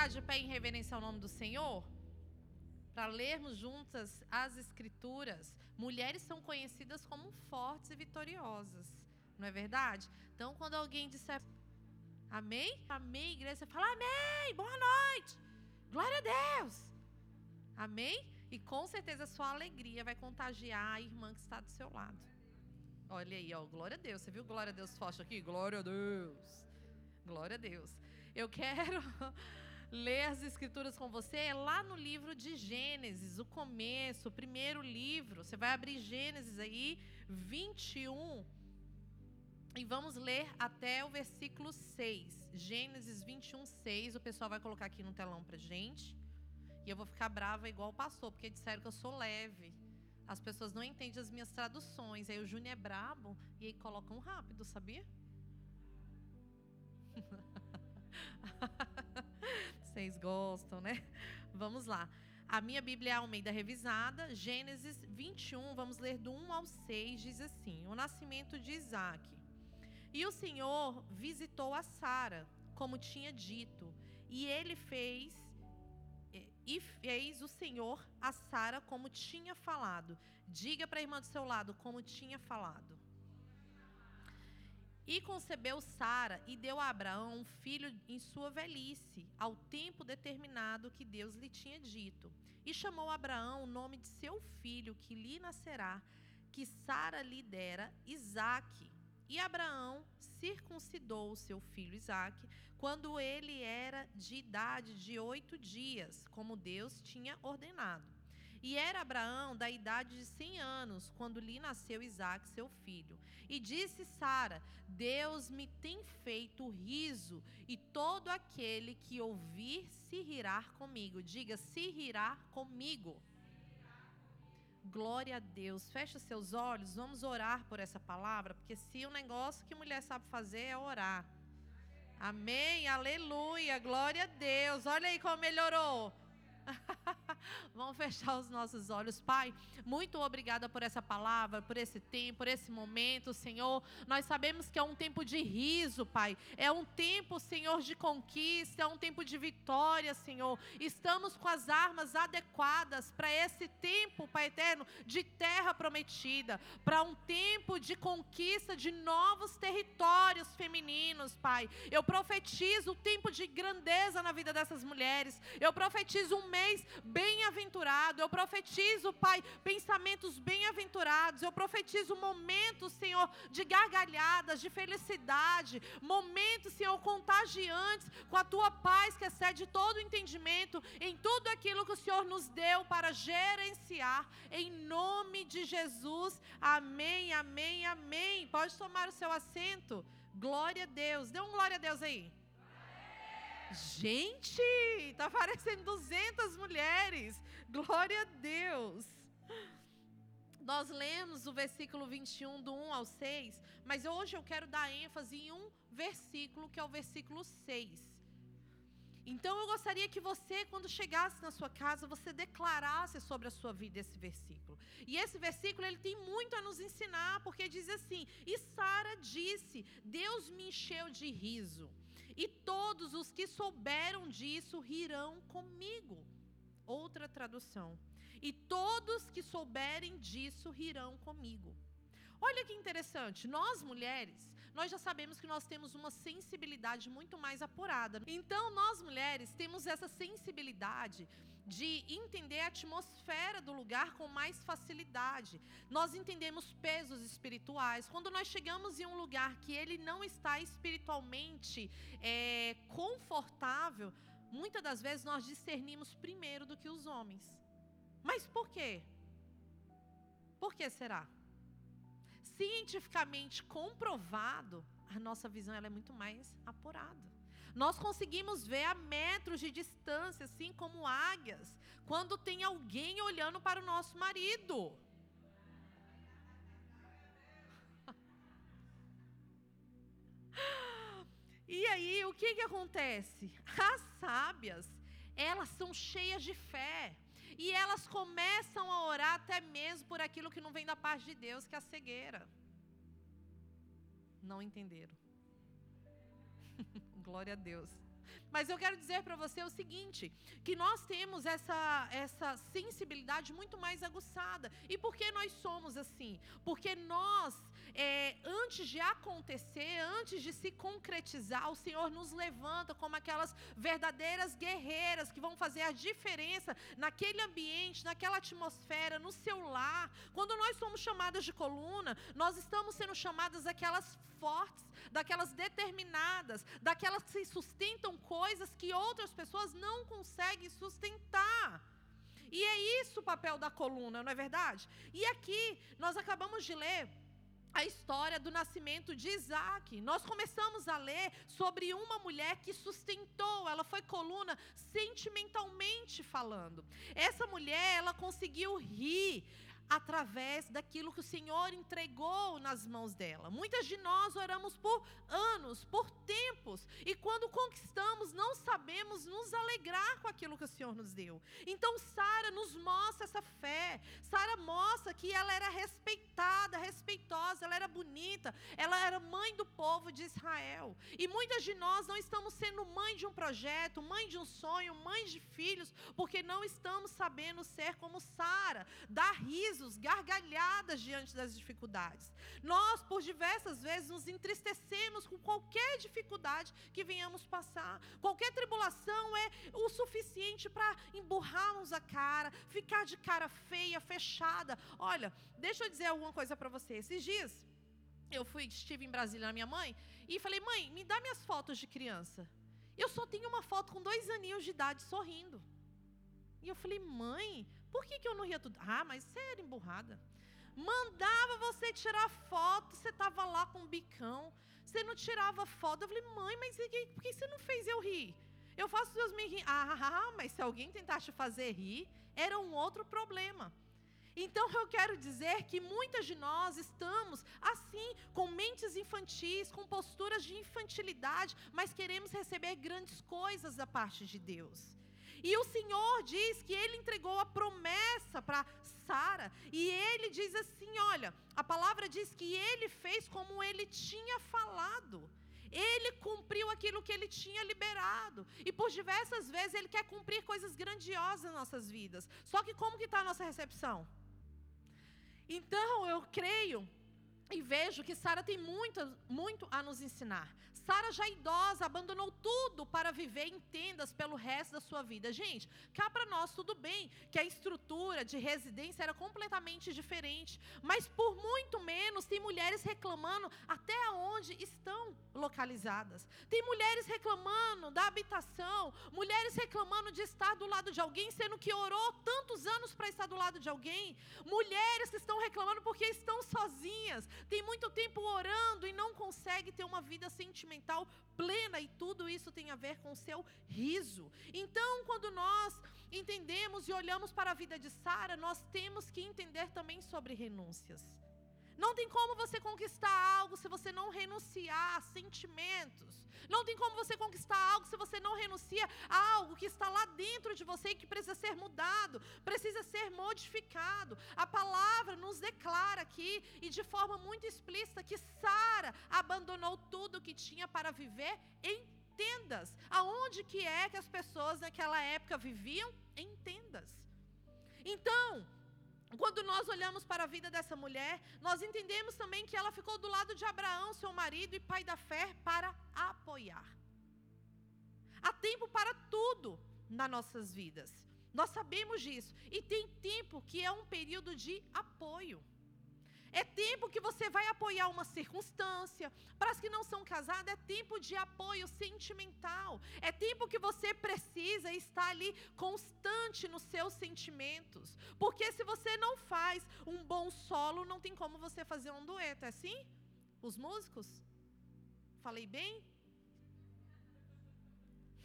ficar de pé em reverência ao nome do Senhor? Para lermos juntas as Escrituras. Mulheres são conhecidas como fortes e vitoriosas. Não é verdade? Então, quando alguém disser Amém? Amém, igreja, você fala Amém, boa noite, glória a Deus. Amém? E com certeza a sua alegria vai contagiar a irmã que está do seu lado. Olha aí, ó, glória a Deus. Você viu glória a Deus forte aqui? Glória a Deus. Glória a Deus. Eu quero ler as escrituras com você é lá no livro de Gênesis, o começo, o primeiro livro. Você vai abrir Gênesis aí, 21. E vamos ler até o versículo 6. Gênesis 21, 6. O pessoal vai colocar aqui no telão pra gente. E eu vou ficar brava igual o pastor, porque disseram que eu sou leve. As pessoas não entendem as minhas traduções. Aí o Júnior é brabo e aí colocam rápido, sabia? Vocês gostam, né? Vamos lá. A minha Bíblia é Almeida Revisada, Gênesis 21, vamos ler do 1 ao 6, diz assim: O nascimento de Isaac. E o Senhor visitou a Sara, como tinha dito, e ele fez e fez o Senhor a Sara como tinha falado. Diga para a irmã do seu lado como tinha falado. E concebeu Sara e deu a Abraão um filho em sua velhice, ao tempo determinado que Deus lhe tinha dito. E chamou Abraão o nome de seu filho que lhe nascerá, que Sara lhe dera, Isaque. E Abraão circuncidou seu filho Isaque quando ele era de idade de oito dias, como Deus tinha ordenado. E era Abraão da idade de cem anos, quando lhe nasceu Isaque, seu filho. E disse Sara: Deus me tem feito riso, e todo aquele que ouvir se rirá comigo. Diga, se rirá comigo. Glória a Deus. Fecha seus olhos, vamos orar por essa palavra, porque se o negócio que mulher sabe fazer é orar. Amém, aleluia, glória a Deus. Olha aí como melhorou. Vamos fechar os nossos olhos, Pai. Muito obrigada por essa palavra, por esse tempo, por esse momento, Senhor. Nós sabemos que é um tempo de riso, Pai. É um tempo, Senhor, de conquista, é um tempo de vitória, Senhor. Estamos com as armas adequadas para esse tempo, Pai eterno, de terra prometida, para um tempo de conquista de novos territórios femininos, Pai. Eu profetizo o tempo de grandeza na vida dessas mulheres. Eu profetizo um mês bem-aventurado. Eu profetizo, Pai, pensamentos bem-aventurados. Eu profetizo momentos, Senhor, de gargalhadas, de felicidade. Momentos, Senhor, contagiantes com a tua paz que excede todo o entendimento em tudo aquilo que o Senhor nos deu para gerenciar. Em nome de Jesus. Amém, amém, amém. Pode tomar o seu assento. Glória a Deus. Dê um glória a Deus aí. Gente, está parecendo 200 mulheres. Glória a Deus. Nós lemos o versículo 21, do 1 ao 6, mas hoje eu quero dar ênfase em um versículo, que é o versículo 6. Então eu gostaria que você, quando chegasse na sua casa, você declarasse sobre a sua vida esse versículo. E esse versículo ele tem muito a nos ensinar, porque diz assim: "E Sara disse: Deus me encheu de riso e todos os que souberam disso rirão comigo. Outra tradução. E todos que souberem disso rirão comigo. Olha que interessante, nós mulheres, nós já sabemos que nós temos uma sensibilidade muito mais apurada. Então, nós mulheres temos essa sensibilidade de entender a atmosfera do lugar com mais facilidade. Nós entendemos pesos espirituais. Quando nós chegamos em um lugar que ele não está espiritualmente é, confortável, muitas das vezes nós discernimos primeiro do que os homens. Mas por quê? Por que será? cientificamente comprovado, a nossa visão ela é muito mais apurada. Nós conseguimos ver a metros de distância, assim como águias, quando tem alguém olhando para o nosso marido. E aí, o que, que acontece? As sábias, elas são cheias de fé. E elas começam a orar até mesmo por aquilo que não vem da parte de Deus, que é a cegueira. Não entenderam. Glória a Deus. Mas eu quero dizer para você o seguinte: que nós temos essa, essa sensibilidade muito mais aguçada. E por que nós somos assim? Porque nós, é, antes de acontecer, antes de se concretizar, o Senhor nos levanta como aquelas verdadeiras guerreiras que vão fazer a diferença naquele ambiente, naquela atmosfera, no seu lar. Quando nós somos chamadas de coluna, nós estamos sendo chamadas aquelas fortes, daquelas determinadas, daquelas que sustentam coisas que outras pessoas não conseguem sustentar. E é isso o papel da coluna, não é verdade? E aqui nós acabamos de ler a história do nascimento de Isaac. Nós começamos a ler sobre uma mulher que sustentou, ela foi coluna sentimentalmente falando. Essa mulher, ela conseguiu rir através daquilo que o Senhor entregou nas mãos dela. Muitas de nós oramos por anos, por tempos, e quando conquistamos, não sabemos nos alegrar com aquilo que o Senhor nos deu. Então, Sara nos mostra essa fé. Sara mostra que ela era respeitada, respeitosa, ela era bonita, ela era mãe do povo de Israel. E muitas de nós não estamos sendo mãe de um projeto, mãe de um sonho, mãe de filhos, porque não estamos sabendo ser como Sara, dar riso risos, gargalhadas diante das dificuldades. Nós, por diversas vezes, nos entristecemos com qualquer dificuldade que venhamos passar. Qualquer tribulação é o suficiente para emburrarmos a cara, ficar de cara feia, fechada. Olha, deixa eu dizer alguma coisa para você. Esses dias, eu fui, estive em Brasília na minha mãe e falei, mãe, me dá minhas fotos de criança. Eu só tenho uma foto com dois aninhos de idade sorrindo. E eu falei, mãe, por que, que eu não ria tudo? Ah, mas você era emburrada. Mandava você tirar foto, você estava lá com um bicão. Você não tirava foto. Eu falei, mãe, mas por que você não fez eu rir? Eu faço Deus me rir. Ah, mas se alguém tentasse fazer rir, era um outro problema. Então eu quero dizer que muitas de nós estamos assim, com mentes infantis, com posturas de infantilidade, mas queremos receber grandes coisas da parte de Deus. E o Senhor diz que ele entregou a promessa para Sara. E ele diz assim: olha, a palavra diz que ele fez como ele tinha falado. Ele cumpriu aquilo que ele tinha liberado. E por diversas vezes ele quer cumprir coisas grandiosas nas nossas vidas. Só que como que está a nossa recepção? Então eu creio e vejo que Sara tem muito, muito a nos ensinar. Sara, já idosa, abandonou tudo para viver em tendas pelo resto da sua vida. Gente, cá para nós tudo bem que a estrutura de residência era completamente diferente, mas por muito menos tem mulheres reclamando até onde estão localizadas. Tem mulheres reclamando da habitação, mulheres reclamando de estar do lado de alguém, sendo que orou tantos anos para estar do lado de alguém. Mulheres que estão reclamando porque estão sozinhas, tem muito tempo orando e não consegue ter uma vida sentimental plena, e tudo isso tem a ver com o seu riso. Então, quando nós entendemos e olhamos para a vida de Sara, nós temos que entender também sobre renúncias. Não tem como você conquistar algo se você não renunciar a sentimentos. Não tem como você conquistar algo se você não renuncia a algo que está lá dentro de você e que precisa ser mudado, precisa ser modificado. A palavra nos declara aqui e de forma muito explícita que Sara abandonou tudo o que tinha para viver em tendas. Aonde que é que as pessoas naquela época viviam? Em tendas. Então, quando nós olhamos para a vida dessa mulher, nós entendemos também que ela ficou do lado de Abraão, seu marido e pai da fé, para apoiar. Há tempo para tudo nas nossas vidas. Nós sabemos disso. E tem tempo que é um período de apoio. É tempo que você vai apoiar uma circunstância. Para as que não são casadas, é tempo de apoio sentimental. É tempo que você precisa estar ali constante nos seus sentimentos. Porque se você não faz um bom solo, não tem como você fazer um dueto. É assim? Os músicos? Falei bem?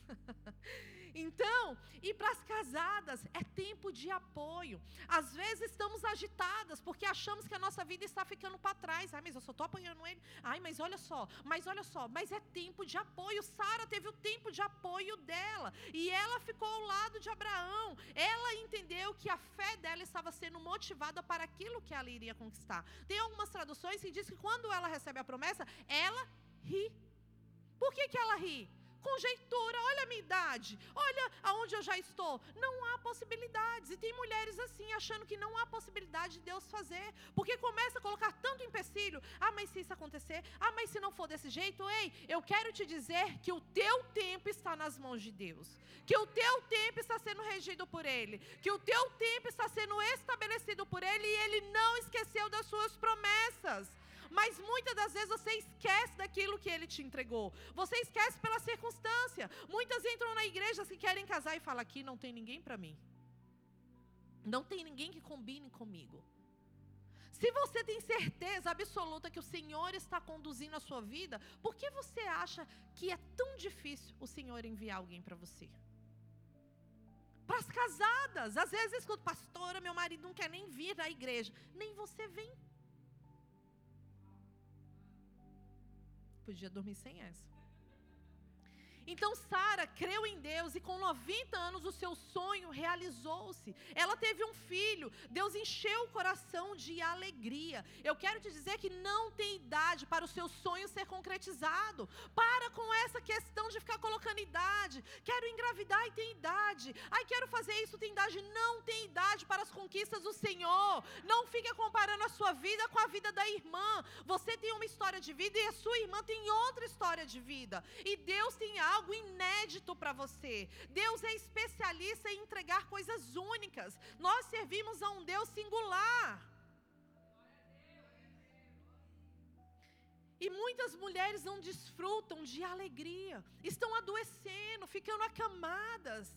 Então, e para as casadas, é tempo de apoio. Às vezes estamos agitadas porque achamos que a nossa vida está ficando para trás. Ai, mas eu só estou apoiando ele. Ai, mas olha só, mas olha só, mas é tempo de apoio. Sara teve o tempo de apoio dela e ela ficou ao lado de Abraão. Ela entendeu que a fé dela estava sendo motivada para aquilo que ela iria conquistar. Tem algumas traduções que diz que quando ela recebe a promessa, ela ri. Por que, que ela ri? Conjeitura, olha a minha idade, olha aonde eu já estou. Não há possibilidades. E tem mulheres assim, achando que não há possibilidade de Deus fazer, porque começa a colocar tanto empecilho. Ah, mas se isso acontecer, ah, mas se não for desse jeito, ei, eu quero te dizer que o teu tempo está nas mãos de Deus, que o teu tempo está sendo regido por Ele, que o teu tempo está sendo estabelecido por Ele e Ele não esqueceu das suas promessas. Mas muitas das vezes você esquece daquilo que ele te entregou. Você esquece pela circunstância. Muitas entram na igreja se querem casar e falam: aqui não tem ninguém para mim. Não tem ninguém que combine comigo. Se você tem certeza absoluta que o Senhor está conduzindo a sua vida, por que você acha que é tão difícil o Senhor enviar alguém para você? Para as casadas, às vezes eu escuto, pastora, meu marido não quer nem vir à igreja, nem você vem. Podia dormir sem essa. Então Sara creu em Deus e com 90 anos o seu sonho realizou-se. Ela teve um filho. Deus encheu o coração de alegria. Eu quero te dizer que não tem idade para o seu sonho ser concretizado. Para com essa questão de ficar colocando idade. Quero engravidar e tem idade. Ai, quero fazer isso, tem idade. Não tem idade para as conquistas do Senhor. Não fique comparando a sua vida com a vida da irmã. Você tem uma história de vida e a sua irmã tem outra história de vida. E Deus tem algo algo inédito para você. Deus é especialista em entregar coisas únicas. Nós servimos a um Deus singular. E muitas mulheres não desfrutam de alegria, estão adoecendo, ficando acamadas.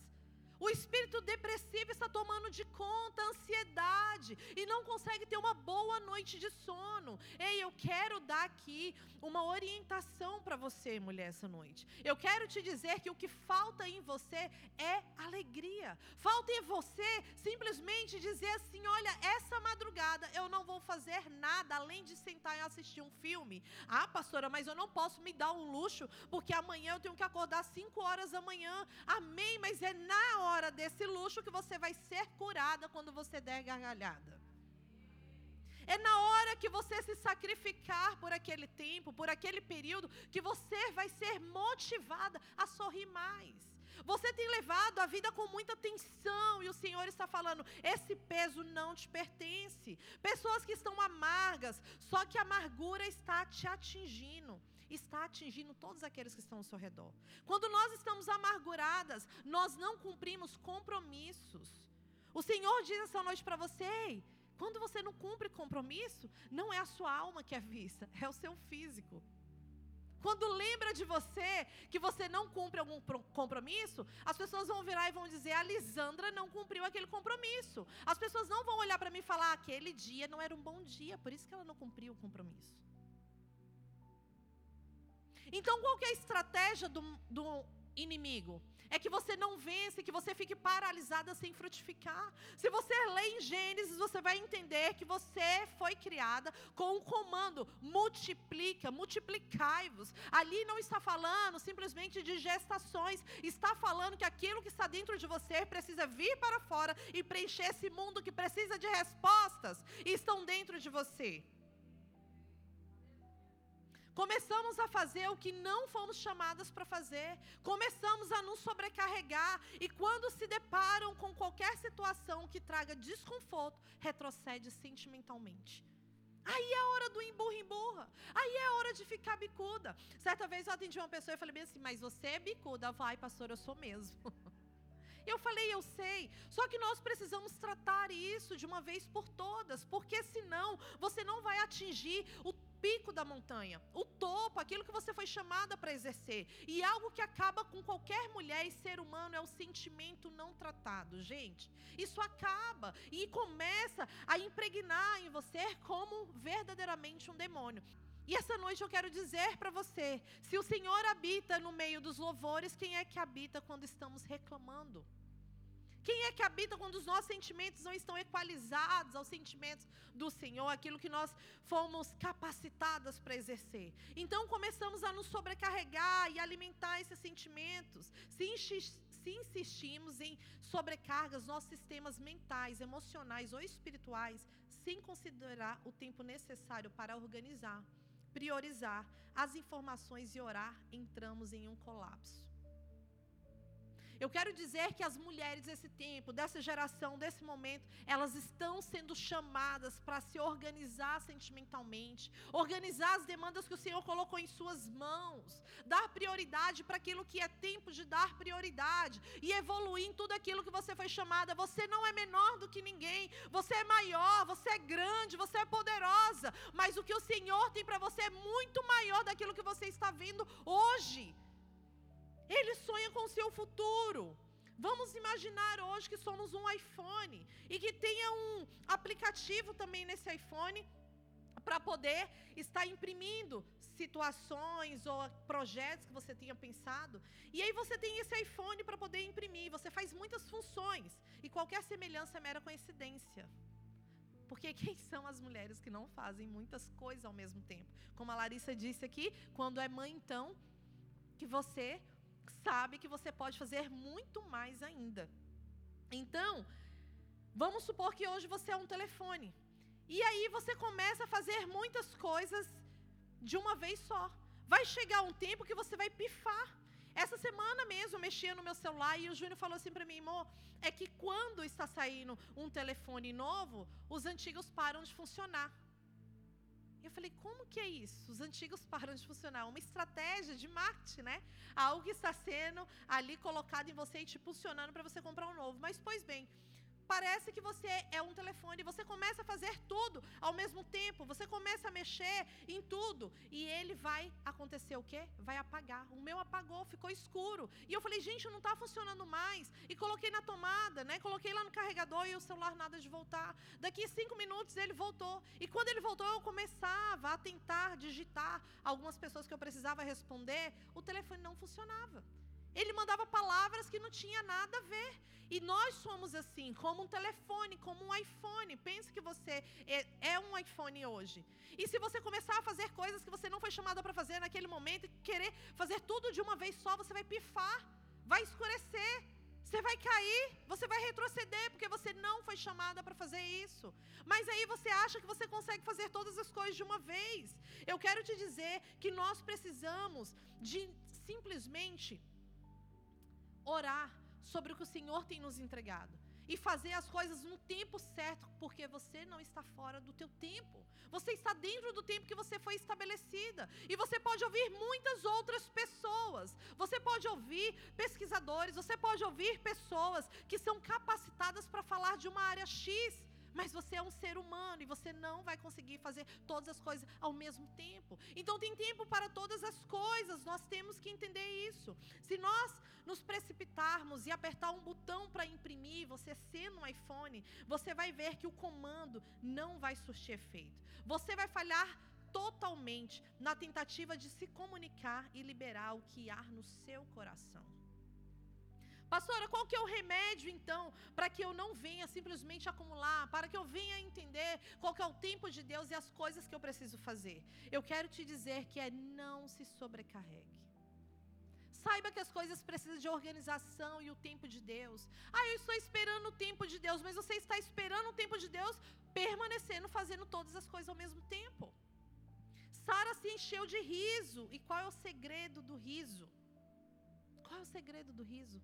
O espírito depressivo está tomando de conta a ansiedade e não consegue ter uma boa noite de sono. Ei, eu quero dar aqui uma orientação para você, mulher, essa noite. Eu quero te dizer que o que falta em você é alegria. Falta em você simplesmente dizer assim: olha, essa madrugada eu não vou fazer nada além de sentar e assistir um filme. Ah, pastora, mas eu não posso me dar um luxo porque amanhã eu tenho que acordar 5 horas da manhã. Amém, mas é na hora desse luxo que você vai ser curada quando você der gargalhada. É na hora que você se sacrificar por aquele tempo, por aquele período, que você vai ser motivada a sorrir mais. Você tem levado a vida com muita tensão e o Senhor está falando: esse peso não te pertence. Pessoas que estão amargas, só que a amargura está te atingindo está atingindo todos aqueles que estão ao seu redor. Quando nós estamos amarguradas, nós não cumprimos compromissos. O Senhor diz essa noite para você: quando você não cumpre compromisso, não é a sua alma que é vista, é o seu físico. Quando lembra de você que você não cumpre algum compromisso, as pessoas vão virar e vão dizer: a Lisandra não cumpriu aquele compromisso. As pessoas não vão olhar para mim e falar: aquele dia não era um bom dia, por isso que ela não cumpriu o compromisso. Então, qual é a estratégia do, do inimigo? É que você não vence, que você fique paralisada sem frutificar. Se você lê em Gênesis, você vai entender que você foi criada com um comando: multiplica, multiplicai-vos. Ali não está falando simplesmente de gestações, está falando que aquilo que está dentro de você precisa vir para fora e preencher esse mundo que precisa de respostas e estão dentro de você. Começamos a fazer o que não fomos chamadas para fazer. Começamos a nos sobrecarregar. E quando se deparam com qualquer situação que traga desconforto, retrocede sentimentalmente. Aí é a hora do emburra-emburra. Aí é a hora de ficar bicuda. Certa vez eu atendi uma pessoa e falei bem assim, mas você é bicuda. Vai, pastor, eu sou mesmo. Eu falei, eu sei. Só que nós precisamos tratar isso de uma vez por todas, porque senão você não vai atingir o pico da montanha, o topo, aquilo que você foi chamada para exercer. E algo que acaba com qualquer mulher e ser humano é o sentimento não tratado, gente. Isso acaba e começa a impregnar em você como verdadeiramente um demônio. E essa noite eu quero dizer para você: se o Senhor habita no meio dos louvores, quem é que habita quando estamos reclamando? Quem é que habita quando os nossos sentimentos não estão equalizados aos sentimentos do Senhor, aquilo que nós fomos capacitadas para exercer? Então começamos a nos sobrecarregar e alimentar esses sentimentos. Se, se insistimos em sobrecargas nossos sistemas mentais, emocionais ou espirituais, sem considerar o tempo necessário para organizar, priorizar as informações e orar, entramos em um colapso. Eu quero dizer que as mulheres desse tempo, dessa geração, desse momento, elas estão sendo chamadas para se organizar sentimentalmente, organizar as demandas que o Senhor colocou em suas mãos, dar prioridade para aquilo que é tempo de dar prioridade e evoluir em tudo aquilo que você foi chamada. Você não é menor do que ninguém, você é maior, você é grande, você é poderosa, mas o que o Senhor tem para você é muito maior daquilo que você está vendo hoje. Ele sonha com o seu futuro. Vamos imaginar hoje que somos um iPhone e que tenha um aplicativo também nesse iPhone para poder estar imprimindo situações ou projetos que você tinha pensado. E aí você tem esse iPhone para poder imprimir. Você faz muitas funções e qualquer semelhança é mera coincidência. Porque quem são as mulheres que não fazem muitas coisas ao mesmo tempo? Como a Larissa disse aqui, quando é mãe, então, que você sabe que você pode fazer muito mais ainda. Então, vamos supor que hoje você é um telefone. E aí você começa a fazer muitas coisas de uma vez só. Vai chegar um tempo que você vai pifar. Essa semana mesmo eu mexia no meu celular e o Júnior falou assim para mim, amor, é que quando está saindo um telefone novo, os antigos param de funcionar. Eu falei, como que é isso? Os antigos param de funcionar. Uma estratégia de marketing, né? Algo que está sendo ali colocado em você e te impulsionando para você comprar um novo. Mas, pois bem, parece que você é um telefone, você começa a fazer tudo ao mesmo tempo, você começa a mexer em tudo e ele vai acontecer o quê? Vai apagar. O meu apagou, ficou escuro. E eu falei, gente, não está funcionando mais. E coloquei na tomada, né? Coloquei lá no carregador e o celular nada de voltar. Daqui cinco minutos ele voltou. E quando ele voltou, eu começava a tentar digitar algumas pessoas que eu precisava responder, o telefone não funcionava. Ele mandava palavras que não tinha nada a ver. E nós somos assim, como um telefone, como um iPhone. Pense que você é, é um iPhone hoje. E se você começar a fazer coisas que você não foi chamada para fazer naquele momento e querer fazer tudo de uma vez só, você vai pifar, vai escurecer, você vai cair, você vai retroceder, porque você não foi chamada para fazer isso. Mas aí você acha que você consegue fazer todas as coisas de uma vez. Eu quero te dizer que nós precisamos de simplesmente orar sobre o que o Senhor tem nos entregado e fazer as coisas no tempo certo, porque você não está fora do teu tempo. Você está dentro do tempo que você foi estabelecida. E você pode ouvir muitas outras pessoas. Você pode ouvir pesquisadores, você pode ouvir pessoas que são capacitadas para falar de uma área X. Mas você é um ser humano e você não vai conseguir fazer todas as coisas ao mesmo tempo. Então tem tempo para todas as coisas, nós temos que entender isso. Se nós nos precipitarmos e apertar um botão para imprimir, você sendo um iPhone, você vai ver que o comando não vai surtir efeito. Você vai falhar totalmente na tentativa de se comunicar e liberar o que há no seu coração. Pastora, qual que é o remédio então para que eu não venha simplesmente acumular, para que eu venha entender qual que é o tempo de Deus e as coisas que eu preciso fazer? Eu quero te dizer que é não se sobrecarregue. Saiba que as coisas precisam de organização e o tempo de Deus. Ah, eu estou esperando o tempo de Deus, mas você está esperando o tempo de Deus permanecendo fazendo todas as coisas ao mesmo tempo. Sara se encheu de riso. E qual é o segredo do riso? Qual é o segredo do riso?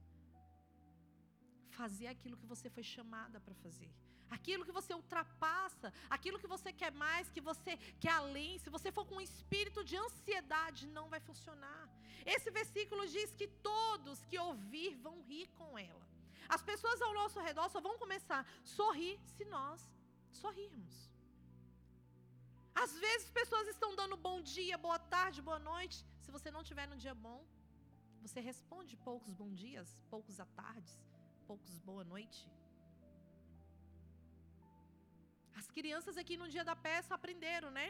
Fazer aquilo que você foi chamada para fazer. Aquilo que você ultrapassa, aquilo que você quer mais, que você quer além. Se você for com um espírito de ansiedade, não vai funcionar. Esse versículo diz que todos que ouvir vão rir com ela. As pessoas ao nosso redor só vão começar a sorrir se nós sorrirmos. Às vezes pessoas estão dando bom dia, boa tarde, boa noite. Se você não tiver no dia bom, você responde poucos bom dias, poucos à tardes poucos boa noite. As crianças aqui no dia da peça aprenderam, né?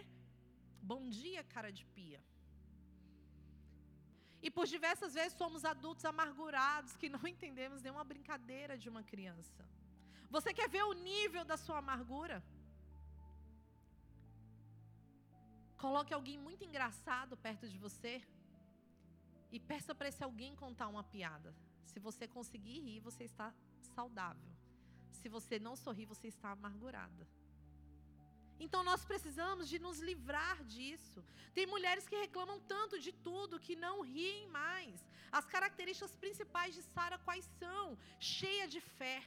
Bom dia, cara de pia. E por diversas vezes somos adultos amargurados que não entendemos nenhuma brincadeira de uma criança. Você quer ver o nível da sua amargura? Coloque alguém muito engraçado perto de você e peça para esse alguém contar uma piada. Se você conseguir rir, você está saudável. Se você não sorrir, você está amargurada. Então nós precisamos de nos livrar disso. Tem mulheres que reclamam tanto de tudo que não riem mais. As características principais de Sara quais são? Cheia de fé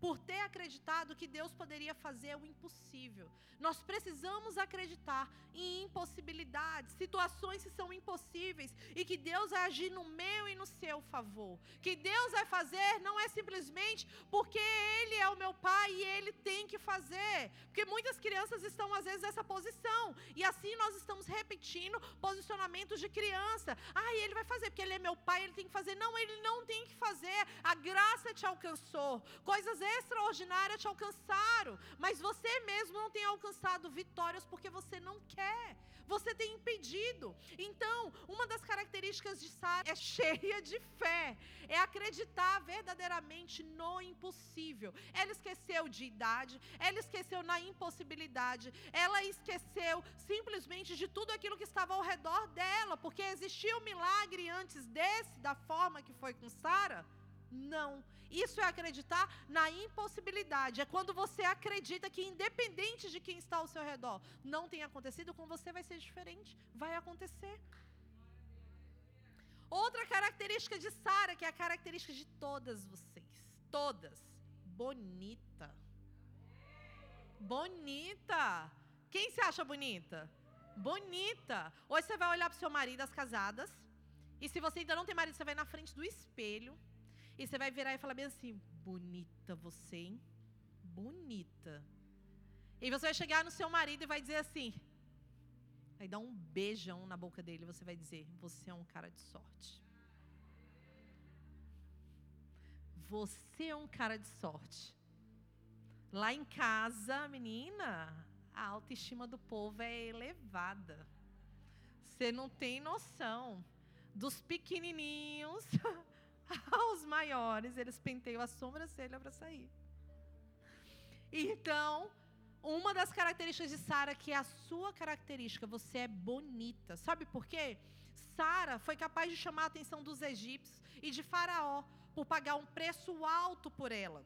por ter acreditado que Deus poderia fazer o impossível. Nós precisamos acreditar em impossibilidades, situações que são impossíveis e que Deus vai agir no meu e no seu favor. Que Deus vai fazer não é simplesmente porque Ele é o meu pai e Ele tem que fazer. Porque muitas crianças estão às vezes nessa posição e assim nós estamos repetindo posicionamentos de criança. Ah, Ele vai fazer porque Ele é meu pai, Ele tem que fazer. Não, Ele não tem que fazer. A graça te alcançou. Coisas extraordinárias te alcançaram, mas você mesmo não tem alcançado vitórias porque você não quer. Você tem impedido. Então, uma das características de Sara é cheia de fé, é acreditar verdadeiramente no impossível. Ela esqueceu de idade, ela esqueceu na impossibilidade, ela esqueceu simplesmente de tudo aquilo que estava ao redor dela, porque existia um milagre antes desse, da forma que foi com Sara. Não. Isso é acreditar na impossibilidade. É quando você acredita que, independente de quem está ao seu redor, não tem acontecido, com você vai ser diferente. Vai acontecer. Outra característica de Sara, que é a característica de todas vocês. Todas. Bonita. Bonita. Quem se acha bonita? Bonita. Hoje você vai olhar para o seu marido, as casadas. E se você ainda não tem marido, você vai na frente do espelho e você vai virar e falar bem assim: bonita você, hein? Bonita. E você vai chegar no seu marido e vai dizer assim. Vai dar um beijão na boca dele. Você vai dizer: Você é um cara de sorte. Você é um cara de sorte. Lá em casa, menina, a autoestima do povo é elevada. Você não tem noção. Dos pequenininhos aos maiores, eles penteiam a sobrancelha para sair. Então, uma das características de Sara, que é a sua característica, você é bonita. Sabe por quê? Sara foi capaz de chamar a atenção dos egípcios e de Faraó por pagar um preço alto por ela.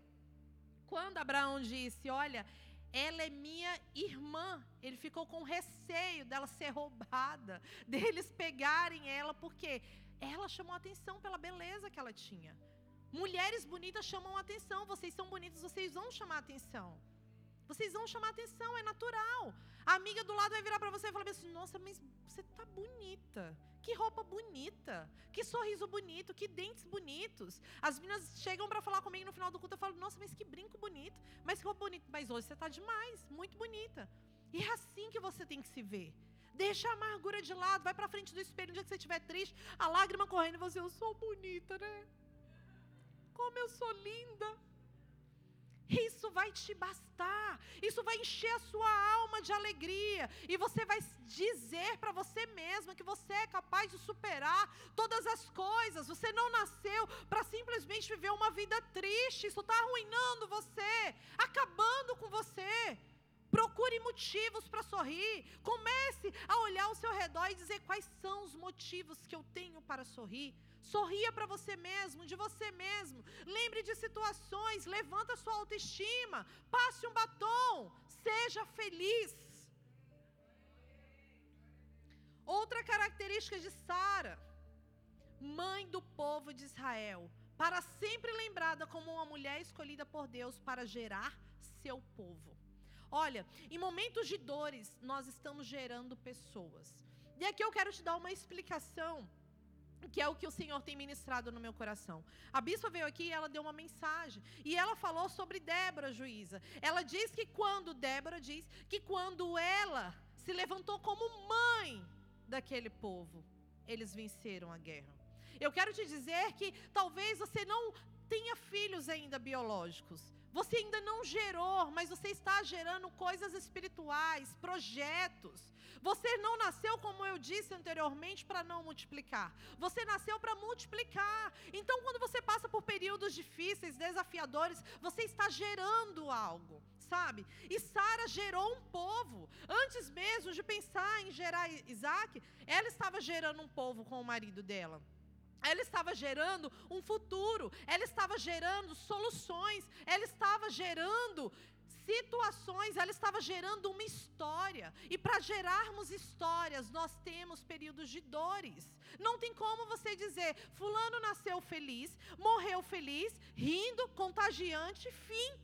Quando Abraão disse: Olha, ela é minha irmã. Ele ficou com receio dela ser roubada, deles pegarem ela, porque ela chamou atenção pela beleza que ela tinha. Mulheres bonitas chamam atenção. Vocês são bonitas, vocês vão chamar atenção. Vocês vão chamar atenção, é natural. A amiga do lado vai virar para você e falar assim: Nossa, mas você tá bonita. Que roupa bonita. Que sorriso bonito. Que dentes bonitos. As meninas chegam para falar comigo no final do culto. Eu falo: Nossa, mas que brinco bonito. Mas que roupa bonita. Mas hoje você tá demais. Muito bonita. E é assim que você tem que se ver. Deixa a amargura de lado, vai para frente do espelho no dia que você estiver triste, a lágrima correndo e você, eu sou bonita, né? Como eu sou linda. Isso vai te bastar. Isso vai encher a sua alma de alegria. E você vai dizer para você mesma que você é capaz de superar todas as coisas. Você não nasceu para simplesmente viver uma vida triste. Isso está arruinando você, acabando com você. Procure motivos para sorrir. Comece a olhar ao seu redor e dizer quais são os motivos que eu tenho para sorrir. Sorria para você mesmo, de você mesmo. Lembre de situações, levanta sua autoestima, passe um batom, seja feliz. Outra característica de Sara, mãe do povo de Israel, para sempre lembrada como uma mulher escolhida por Deus para gerar seu povo. Olha, em momentos de dores, nós estamos gerando pessoas. E aqui eu quero te dar uma explicação, que é o que o Senhor tem ministrado no meu coração. A bispa veio aqui e ela deu uma mensagem. E ela falou sobre Débora, juíza. Ela diz que quando, Débora diz que quando ela se levantou como mãe daquele povo, eles venceram a guerra. Eu quero te dizer que talvez você não tenha filhos ainda biológicos, você ainda não gerou, mas você está gerando coisas espirituais, projetos. Você não nasceu, como eu disse anteriormente, para não multiplicar. Você nasceu para multiplicar. Então, quando você passa por períodos difíceis, desafiadores, você está gerando algo, sabe? E Sara gerou um povo. Antes mesmo de pensar em gerar Isaac, ela estava gerando um povo com o marido dela. Ela estava gerando um futuro, ela estava gerando soluções, ela estava gerando situações, ela estava gerando uma história. E para gerarmos histórias, nós temos períodos de dores. Não tem como você dizer, fulano nasceu feliz, morreu feliz, rindo, contagiante, fim.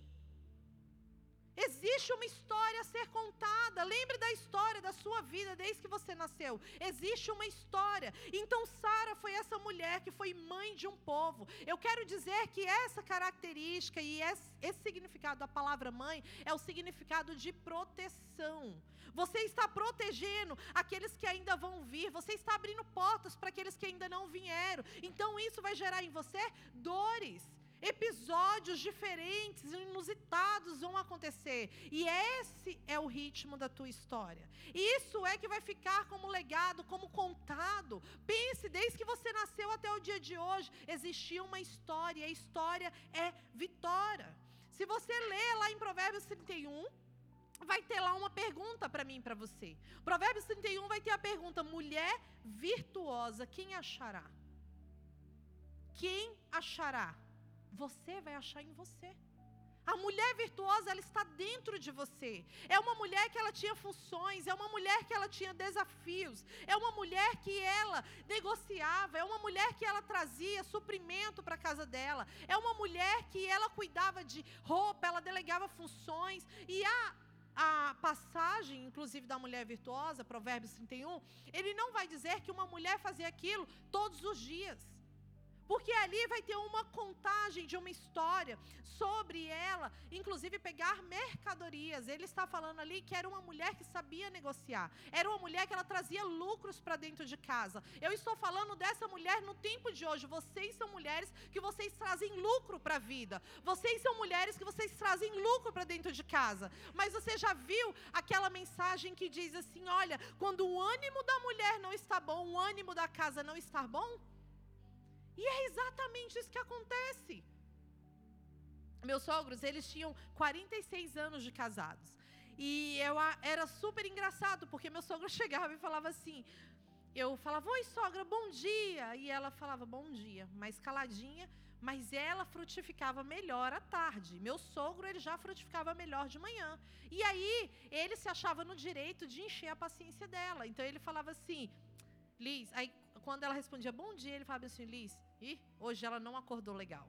Existe uma história a ser contada. Lembre da história da sua vida desde que você nasceu. Existe uma história. Então, Sara foi essa mulher que foi mãe de um povo. Eu quero dizer que essa característica e esse, significado da palavra mãe é o significado de proteção. Você está protegendo aqueles que ainda vão vir. Você está abrindo portas para aqueles que ainda não vieram. Então, isso vai gerar em você dores. Episódios diferentes, inusitados vão acontecer. E esse é o ritmo da tua história. Isso é que vai ficar como legado, como contado. Pense, desde que você nasceu até o dia de hoje, existia uma história. E a história é vitória. Se você ler lá em Provérbios 31, vai ter lá uma pergunta para mim para você. Provérbios 31 vai ter a pergunta: mulher virtuosa, quem achará? Quem achará? Você vai achar em você. A mulher virtuosa, ela está dentro de você. É uma mulher que ela tinha funções, é uma mulher que ela tinha desafios, é uma mulher que ela negociava, é uma mulher que ela trazia suprimento para a casa dela, é uma mulher que ela cuidava de roupa, ela delegava funções. E a, a passagem, inclusive, da mulher virtuosa, Provérbios 31, ele não vai dizer que uma mulher fazia aquilo todos os dias. Porque ali vai ter uma contagem de uma história sobre ela, inclusive pegar mercadorias. Ele está falando ali que era uma mulher que sabia negociar. Era uma mulher que ela trazia lucros para dentro de casa. Eu estou falando dessa mulher no tempo de hoje. Vocês são mulheres que vocês trazem lucro para a vida. Vocês são mulheres que vocês trazem lucro para dentro de casa. Mas você já viu aquela mensagem que diz assim: olha, quando o ânimo da mulher não está bom, o ânimo da casa não está bom? E é exatamente isso que acontece. Meus sogros, eles tinham 46 anos de casados. E eu era super engraçado, porque meu sogro chegava e falava assim: eu falava, oi sogra, bom dia. E ela falava, bom dia, mais caladinha, mas ela frutificava melhor à tarde. Meu sogro, ele já frutificava melhor de manhã. E aí, ele se achava no direito de encher a paciência dela. Então, ele falava assim, Liz, aí quando ela respondia bom dia, ele falava assim, Liz, e hoje ela não acordou legal.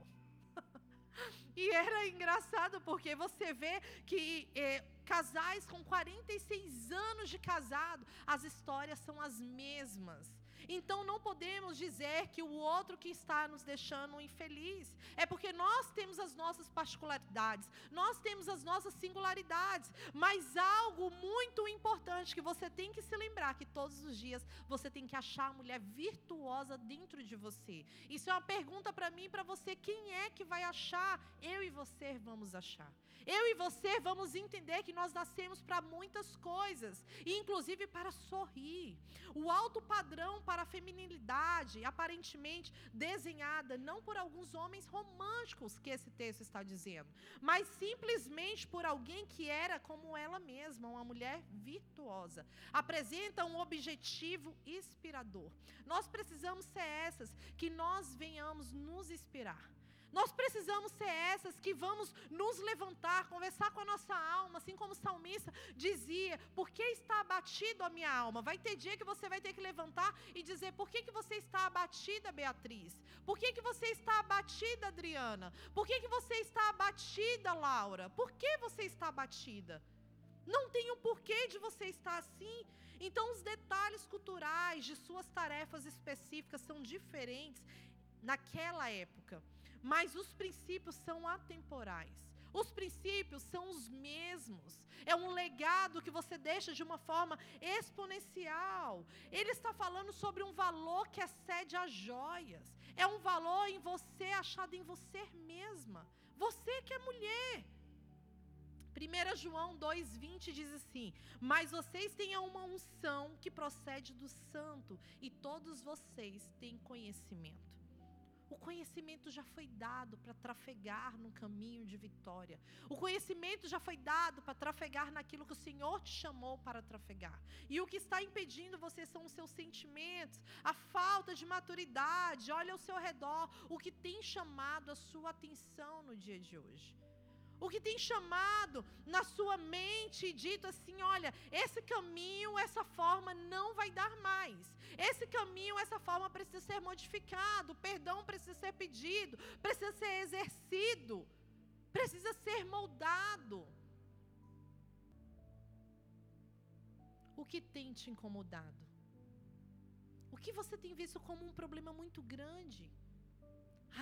e era engraçado porque você vê que eh, casais com 46 anos de casado, as histórias são as mesmas. Então não podemos dizer que o outro que está nos deixando infeliz. É porque nós temos as nossas particularidades, nós temos as nossas singularidades. Mas algo muito importante que você tem que se lembrar que todos os dias você tem que achar a mulher virtuosa dentro de você. Isso é uma pergunta para mim e para você. Quem é que vai achar? Eu e você vamos achar. Eu e você vamos entender que nós nascemos para muitas coisas, inclusive para sorrir. O alto padrão para a feminilidade, aparentemente desenhada não por alguns homens românticos que esse texto está dizendo, mas simplesmente por alguém que era como ela mesma, uma mulher virtuosa. Apresenta um objetivo inspirador. Nós precisamos ser essas que nós venhamos nos inspirar. Nós precisamos ser essas que vamos nos levantar, conversar com a nossa alma, assim como o salmista dizia: Por que está abatido a minha alma? Vai ter dia que você vai ter que levantar e dizer: Por que, que você está abatida, Beatriz? Por que, que você está abatida, Adriana? Por que, que você está abatida, Laura? Por que você está abatida? Não tem um porquê de você estar assim. Então, os detalhes culturais de suas tarefas específicas são diferentes naquela época mas os princípios são atemporais. Os princípios são os mesmos. É um legado que você deixa de uma forma exponencial. Ele está falando sobre um valor que excede as joias. É um valor em você achado em você mesma. Você que é mulher. 1 João 2,20 diz assim: Mas vocês têm uma unção que procede do santo, e todos vocês têm conhecimento. O conhecimento já foi dado para trafegar no caminho de vitória. O conhecimento já foi dado para trafegar naquilo que o Senhor te chamou para trafegar. E o que está impedindo você são os seus sentimentos, a falta de maturidade. Olha ao seu redor o que tem chamado a sua atenção no dia de hoje. O que tem chamado na sua mente e dito assim: olha, esse caminho, essa forma não vai dar mais. Esse caminho, essa forma precisa ser modificado, perdão precisa ser pedido, precisa ser exercido, precisa ser moldado. O que tem te incomodado? O que você tem visto como um problema muito grande?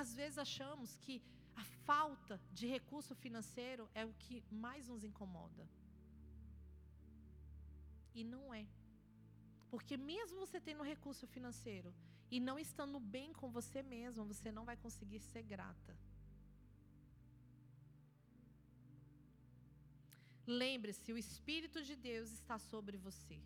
Às vezes achamos que a falta de recurso financeiro é o que mais nos incomoda. E não é. Porque mesmo você tendo recurso financeiro e não estando bem com você mesmo, você não vai conseguir ser grata. Lembre-se, o Espírito de Deus está sobre você.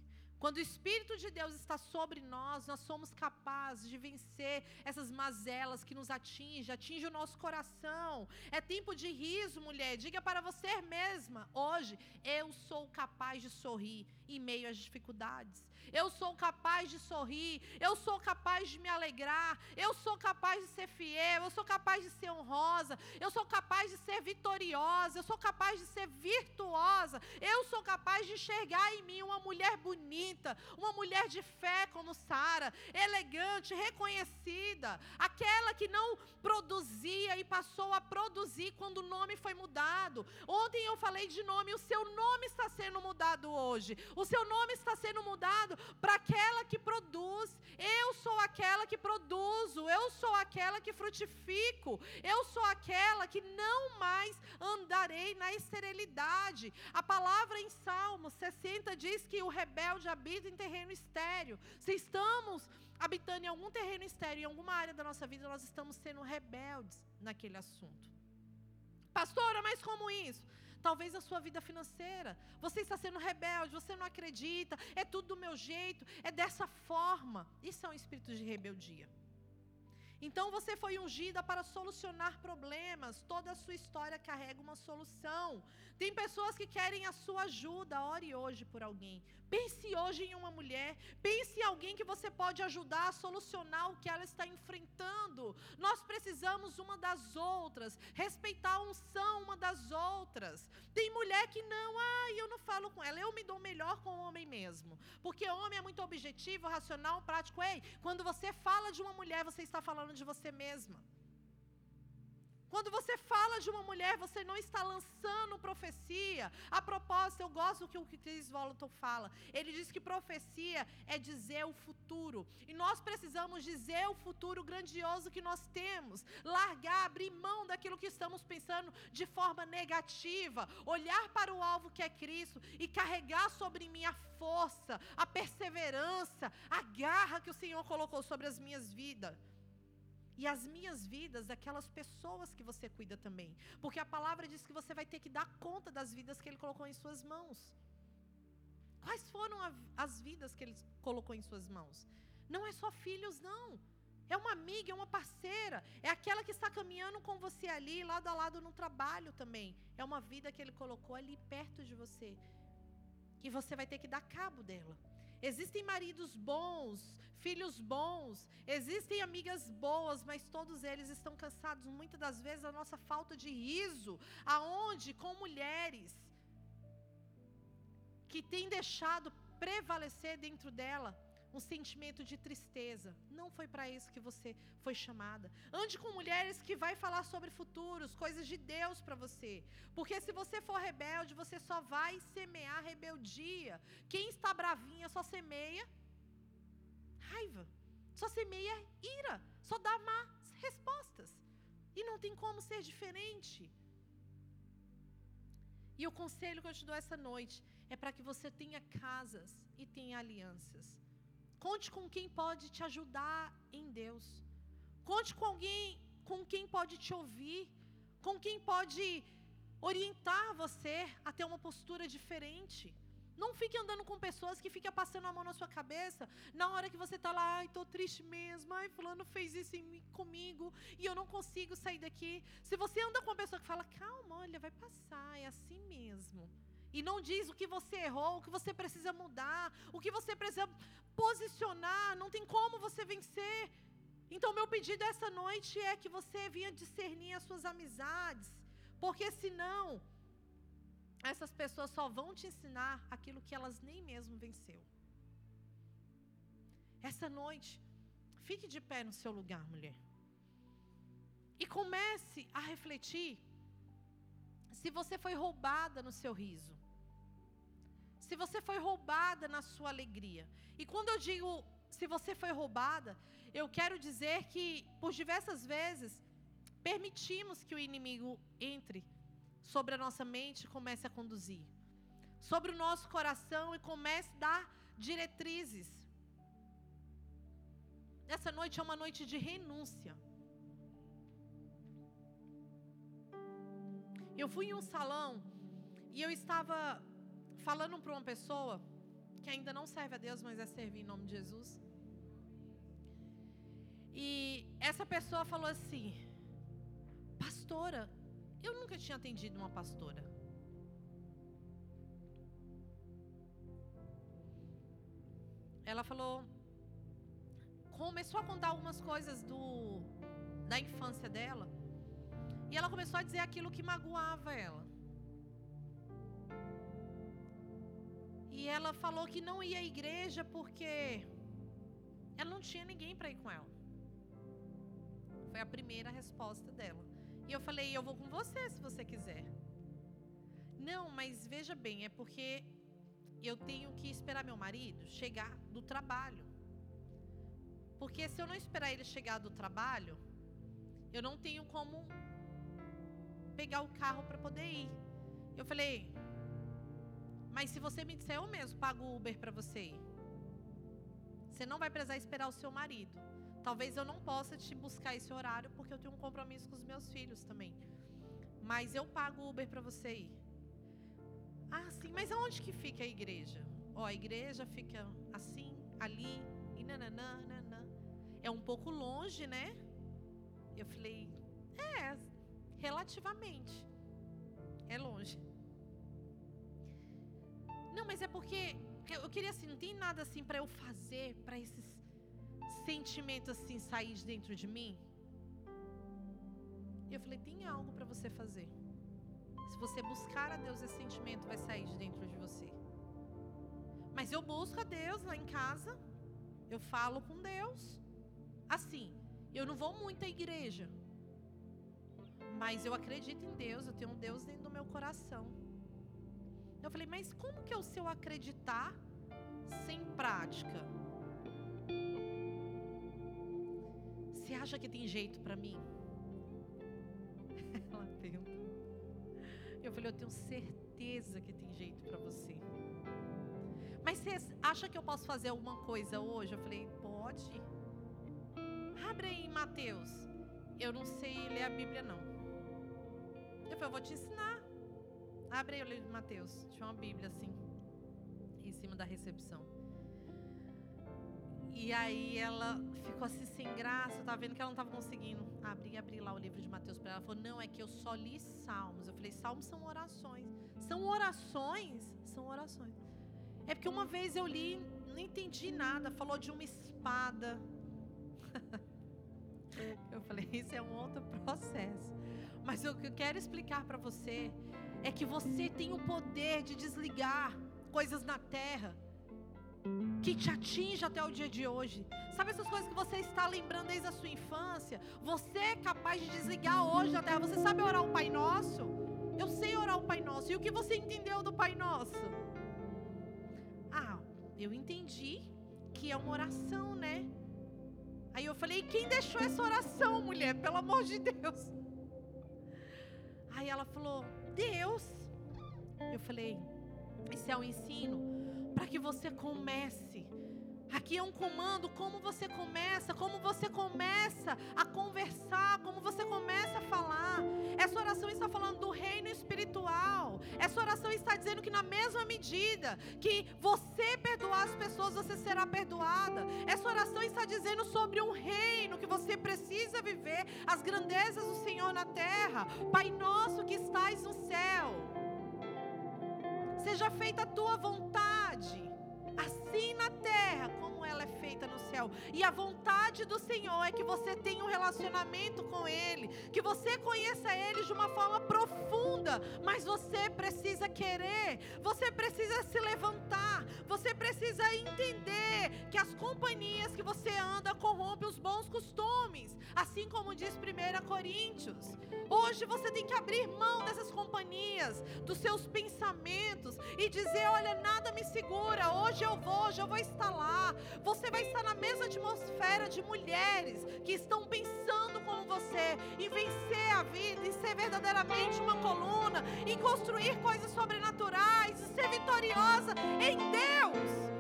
Quando o Espírito de Deus está sobre nós, nós somos capazes de vencer essas mazelas que nos atingem, atinge o nosso coração. É tempo de riso, mulher. Diga para você mesma: hoje eu sou capaz de sorrir em meio às dificuldades. Eu sou capaz de sorrir, eu sou capaz de me alegrar, eu sou capaz de ser fiel, eu sou capaz de ser honrosa, eu sou capaz de ser vitoriosa, eu sou capaz de ser virtuosa, eu sou capaz de enxergar em mim uma mulher bonita, uma mulher de fé como Sara, elegante, reconhecida, aquela que não produzia e passou a produzir quando o nome foi mudado. Ontem eu falei de nome, o seu nome está sendo mudado hoje. O seu nome está sendo mudado para aquela que produz. Eu sou aquela que produzo, eu sou aquela que frutifico, eu sou aquela que não mais andarei na esterilidade. A palavra em Salmo 60 diz que o rebelde habita em terreno estéreo. Se estamos habitando em algum terreno estéreo, em alguma área da nossa vida, nós estamos sendo rebeldes naquele assunto. Pastora, mas como isso? talvez a sua vida financeira. Você está sendo rebelde, você não acredita, é tudo do meu jeito, é dessa forma. Isso é um espírito de rebeldia. Então você foi ungida para solucionar problemas. Toda a sua história carrega uma solução. Tem pessoas que querem a sua ajuda. Ore hoje por alguém. Pense hoje em uma mulher. Pense em alguém que você pode ajudar a solucionar o que ela está enfrentando. Nós precisamos uma das outras. Respeitar a unção uma das outras. Tem mulher que não, ah, eu não falo com ela. Eu me dou melhor com o homem mesmo. Porque homem é muito objetivo, racional, prático. Ei, quando você fala de uma mulher, você está falando de você mesma. Quando você fala de uma mulher, você não está lançando profecia. A propósito, eu gosto do que o Chris Volaton fala. Ele diz que profecia é dizer o futuro. E nós precisamos dizer o futuro grandioso que nós temos. Largar, abrir mão daquilo que estamos pensando de forma negativa. Olhar para o alvo que é Cristo e carregar sobre mim a força, a perseverança, a garra que o Senhor colocou sobre as minhas vidas e as minhas vidas daquelas pessoas que você cuida também. Porque a palavra diz que você vai ter que dar conta das vidas que Ele colocou em suas mãos. Quais foram a, as vidas que Ele colocou em suas mãos? Não é só filhos, não. É uma amiga, é uma parceira. É aquela que está caminhando com você ali, lado a lado no trabalho também. É uma vida que Ele colocou ali perto de você. E você vai ter que dar cabo dela. Existem maridos bons, filhos bons, existem amigas boas, mas todos eles estão cansados. Muitas das vezes da nossa falta de riso, aonde com mulheres que têm deixado prevalecer dentro dela um sentimento de tristeza. Não foi para isso que você foi chamada. Ande com mulheres que vai falar sobre futuros, coisas de Deus para você. Porque se você for rebelde, você só vai semear rebeldia. Quem está bravinha só semeia raiva. Só semeia ira, só dá más respostas. E não tem como ser diferente. E o conselho que eu te dou essa noite é para que você tenha casas e tenha alianças. Conte com quem pode te ajudar em Deus. Conte com alguém com quem pode te ouvir, com quem pode orientar você a ter uma postura diferente. Não fique andando com pessoas que ficam passando a mão na sua cabeça na hora que você está lá, ai, estou triste mesmo, ai, fulano fez isso mim, comigo e eu não consigo sair daqui. Se você anda com uma pessoa que fala, calma, olha, vai passar, é assim mesmo e não diz o que você errou, o que você precisa mudar, o que você precisa posicionar, não tem como você vencer. Então, meu pedido essa noite é que você venha discernir as suas amizades. Por Porque senão, essas pessoas só vão te ensinar aquilo que elas nem mesmo venceu. Essa noite, fique de pé no seu lugar, mulher. E comece a refletir se você foi roubada no seu riso. Se você foi roubada na sua alegria. E quando eu digo se você foi roubada, eu quero dizer que por diversas vezes permitimos que o inimigo entre sobre a nossa mente e comece a conduzir. Sobre o nosso coração e comece a dar diretrizes. Essa noite é uma noite de renúncia. Eu fui em um salão e eu estava falando para uma pessoa que ainda não serve a Deus, mas é servir em nome de Jesus. E essa pessoa falou assim: Pastora, eu nunca tinha atendido uma pastora. Ela falou, começou a contar algumas coisas do da infância dela. E ela começou a dizer aquilo que magoava ela. E ela falou que não ia à igreja porque ela não tinha ninguém para ir com ela. Foi a primeira resposta dela. E eu falei: Eu vou com você se você quiser. Não, mas veja bem, é porque eu tenho que esperar meu marido chegar do trabalho. Porque se eu não esperar ele chegar do trabalho, eu não tenho como pegar o carro para poder ir. Eu falei, mas se você me disser eu mesmo pago o Uber para você ir, você não vai precisar esperar o seu marido. Talvez eu não possa te buscar esse horário porque eu tenho um compromisso com os meus filhos também. Mas eu pago o Uber para você ir. Ah, sim, mas aonde que fica a igreja? Ó, a igreja fica assim, ali, e nananã, nananã. É um pouco longe, né? Eu falei, é, relativamente. É longe. Não, mas é porque eu queria assim, não tem nada assim para eu fazer para esses sentimentos assim sair de dentro de mim. E eu falei, tem algo para você fazer. Se você buscar a Deus, esse sentimento vai sair de dentro de você. Mas eu busco a Deus lá em casa. Eu falo com Deus. Assim, eu não vou muito à igreja. Mas eu acredito em Deus, eu tenho um Deus dentro do meu coração. Eu falei, mas como que é o seu acreditar sem prática? Você acha que tem jeito para mim? Ela pergunta. Eu falei, eu tenho certeza que tem jeito para você. Mas você acha que eu posso fazer alguma coisa hoje? Eu falei, pode. Abre aí Mateus. Eu não sei ler a Bíblia não. Eu falei, eu vou te ensinar. Abre aí o livro de Mateus. Tinha uma Bíblia assim, em cima da recepção. E aí ela ficou assim sem graça, tava vendo que ela não estava conseguindo abrir abrir lá o livro de Mateus para ela. Ela falou: "Não, é que eu só li salmos". Eu falei: "Salmos são orações". São orações? São orações. É porque uma vez eu li, não entendi nada, falou de uma espada. eu falei: "Isso é um outro processo". Mas o que eu quero explicar para você é que você tem o poder de desligar coisas na terra que te atinge até o dia de hoje. Sabe essas coisas que você está lembrando desde a sua infância? Você é capaz de desligar hoje na terra. Você sabe orar o Pai Nosso? Eu sei orar o Pai Nosso. E o que você entendeu do Pai Nosso? Ah, eu entendi que é uma oração, né? Aí eu falei: quem deixou essa oração, mulher? Pelo amor de Deus. Aí ela falou: Deus. Eu falei: Isso é um ensino para que você comece Aqui é um comando, como você começa, como você começa a conversar, como você começa a falar. Essa oração está falando do reino espiritual. Essa oração está dizendo que na mesma medida que você perdoar as pessoas, você será perdoada. Essa oração está dizendo sobre um reino que você precisa viver, as grandezas do Senhor na terra. Pai nosso que estais no céu. Seja feita a tua vontade céu. E a vontade do Senhor é que você tenha um relacionamento com Ele, que você conheça Ele de uma forma profunda mas você precisa querer, você precisa se levantar, você precisa entender que as companhias que você anda corrompem os bons costumes, assim como diz 1 Coríntios. Hoje você tem que abrir mão dessas companhias, dos seus pensamentos e dizer: olha, nada me segura, hoje eu vou, hoje eu vou estar lá. Você vai estar na mesma atmosfera de mulheres que estão pensando como você em vencer a vida, em ser verdadeiramente uma coluna, em construir coisas sobrenaturais, em ser vitoriosa em Deus.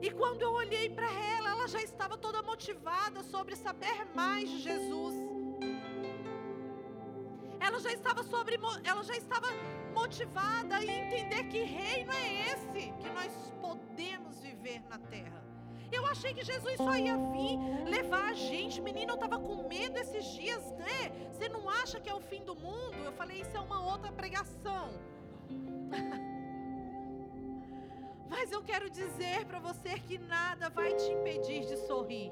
E quando eu olhei para ela, ela já estava toda motivada sobre saber mais de Jesus. Ela já estava sobre, ela já estava motivada em entender que reino é esse que nós podemos viver na terra. Eu achei que Jesus só ia vir levar a gente. Menino, eu estava com medo esses dias, né? Você não acha que é o fim do mundo? Eu falei, isso é uma outra pregação. Mas eu quero dizer para você que nada vai te impedir de sorrir.